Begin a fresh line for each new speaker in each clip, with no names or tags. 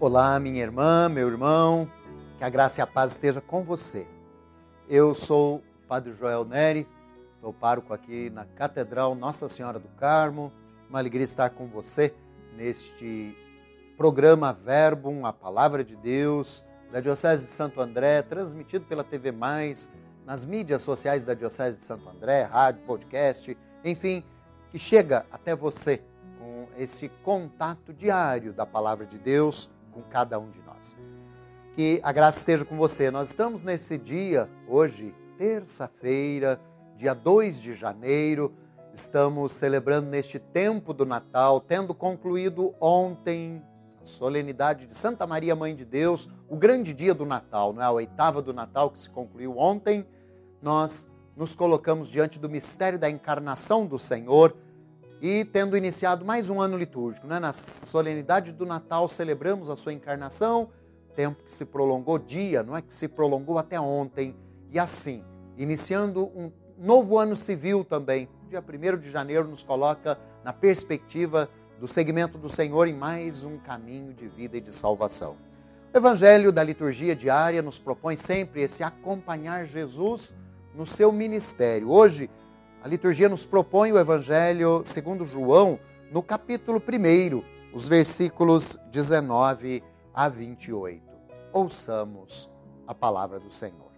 Olá, minha irmã, meu irmão, que a graça e a paz esteja com você. Eu sou o Padre Joel Neri, estou pároco aqui na Catedral Nossa Senhora do Carmo. Uma alegria estar com você neste programa Verbum, a Palavra de Deus, da Diocese de Santo André, transmitido pela TV Mais, nas mídias sociais da Diocese de Santo André, rádio, podcast, enfim, que chega até você com esse contato diário da Palavra de Deus com cada um de nós. Que a graça esteja com você. Nós estamos nesse dia, hoje, terça-feira, dia 2 de janeiro, estamos celebrando neste tempo do Natal, tendo concluído ontem a solenidade de Santa Maria Mãe de Deus, o grande dia do Natal, não é a oitava do Natal que se concluiu ontem. Nós nos colocamos diante do mistério da encarnação do Senhor e tendo iniciado mais um ano litúrgico, né? na solenidade do Natal celebramos a sua encarnação, tempo que se prolongou, dia, não é que se prolongou até ontem, e assim, iniciando um novo ano civil também, dia 1 de janeiro nos coloca na perspectiva do segmento do Senhor em mais um caminho de vida e de salvação. O Evangelho da liturgia diária nos propõe sempre esse acompanhar Jesus no seu ministério. Hoje, a liturgia nos propõe o Evangelho segundo João, no capítulo 1, os versículos 19 a 28. Ouçamos a palavra do Senhor.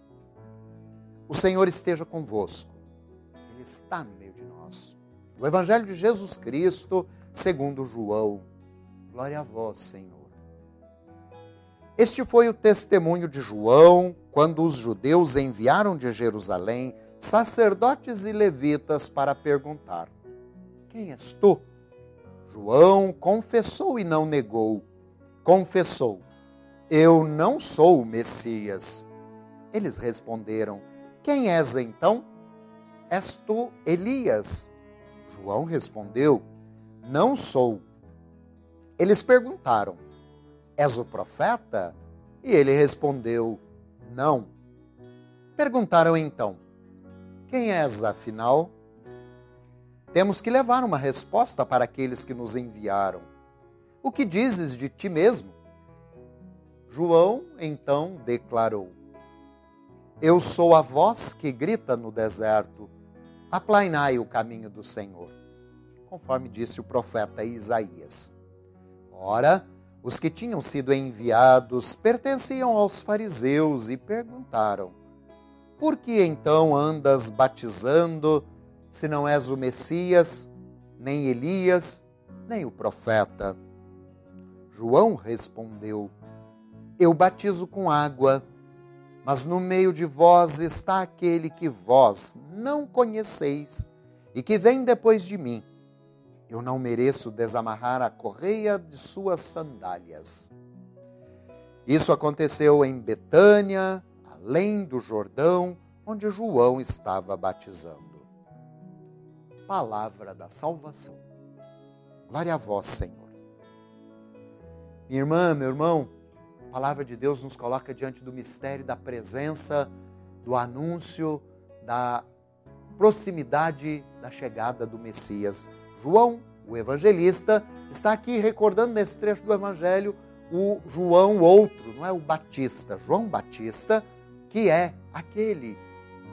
O Senhor esteja convosco. Ele está no meio de nós. O Evangelho de Jesus Cristo, segundo João. Glória a vós, Senhor. Este foi o testemunho de João quando os judeus enviaram de Jerusalém sacerdotes e levitas para perguntar: Quem és tu? João confessou e não negou. Confessou: Eu não sou o Messias. Eles responderam: Quem és então? És tu Elias? João respondeu: Não sou. Eles perguntaram: És o profeta? E ele respondeu: Não. Perguntaram então: quem és, afinal? Temos que levar uma resposta para aqueles que nos enviaram. O que dizes de ti mesmo? João então declarou: Eu sou a voz que grita no deserto, aplainai o caminho do Senhor, conforme disse o profeta Isaías. Ora, os que tinham sido enviados pertenciam aos fariseus e perguntaram: por que então andas batizando, se não és o Messias, nem Elias, nem o profeta? João respondeu: Eu batizo com água, mas no meio de vós está aquele que vós não conheceis e que vem depois de mim. Eu não mereço desamarrar a correia de suas sandálias. Isso aconteceu em Betânia, além do Jordão, onde João estava batizando. Palavra da salvação. Glória a vós, Senhor. Minha irmã, meu irmão, a palavra de Deus nos coloca diante do mistério da presença, do anúncio, da proximidade da chegada do Messias. João, o evangelista, está aqui recordando nesse trecho do evangelho o João outro, não é o Batista, João Batista, que é aquele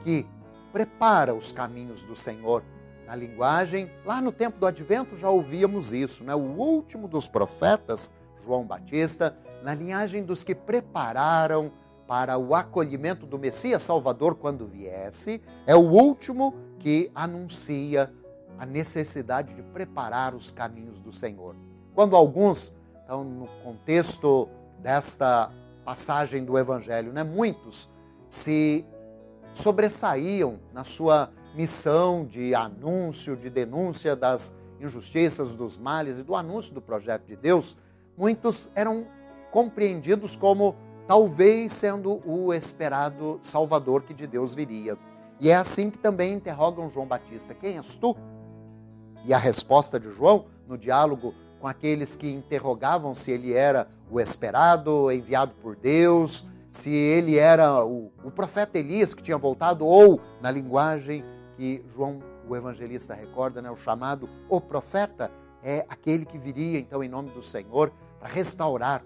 que prepara os caminhos do Senhor. Na linguagem, lá no tempo do advento já ouvíamos isso, né? O último dos profetas, João Batista, na linhagem dos que prepararam para o acolhimento do Messias Salvador quando viesse, é o último que anuncia a necessidade de preparar os caminhos do Senhor. Quando alguns estão no contexto desta passagem do Evangelho, né? muitos se sobressaíam na sua missão de anúncio, de denúncia das injustiças, dos males e do anúncio do projeto de Deus, muitos eram compreendidos como talvez sendo o esperado Salvador que de Deus viria. E é assim que também interrogam João Batista: Quem és tu? E a resposta de João, no diálogo com aqueles que interrogavam se ele era o esperado, enviado por Deus, se ele era o, o profeta Elias que tinha voltado, ou, na linguagem que João o evangelista recorda, né, o chamado o profeta, é aquele que viria então em nome do Senhor para restaurar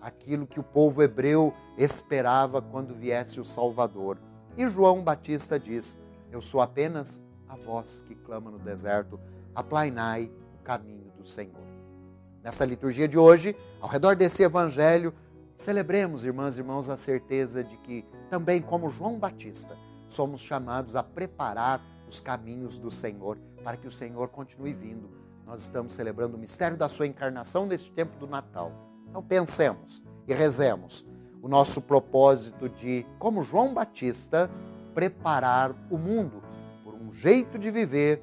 aquilo que o povo hebreu esperava quando viesse o Salvador. E João Batista diz: Eu sou apenas a voz que clama no deserto, aplainai o caminho do Senhor. Nessa liturgia de hoje, ao redor desse evangelho, celebremos, irmãs e irmãos, a certeza de que, também como João Batista, somos chamados a preparar os caminhos do Senhor para que o Senhor continue vindo. Nós estamos celebrando o mistério da sua encarnação neste tempo do Natal. Então pensemos e rezemos o nosso propósito de, como João Batista, preparar o mundo por um jeito de viver,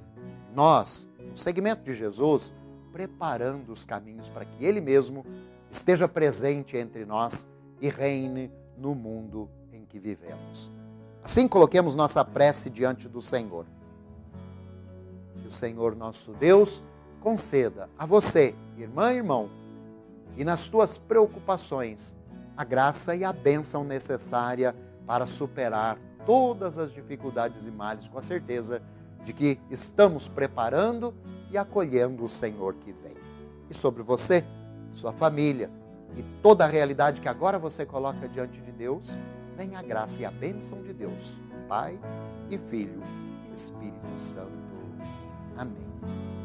nós, no segmento de Jesus, preparando os caminhos para que Ele mesmo esteja presente entre nós e reine no mundo em que vivemos. Assim, coloquemos nossa prece diante do Senhor. Que o Senhor nosso Deus conceda a você, irmã e irmão, e nas tuas preocupações, a graça e a bênção necessária para superar todas as dificuldades e males, com a certeza de que estamos preparando e acolhendo o Senhor que vem. E sobre você, sua família e toda a realidade que agora você coloca diante de Deus, vem a graça e a bênção de Deus, Pai e Filho Espírito Santo. Amém.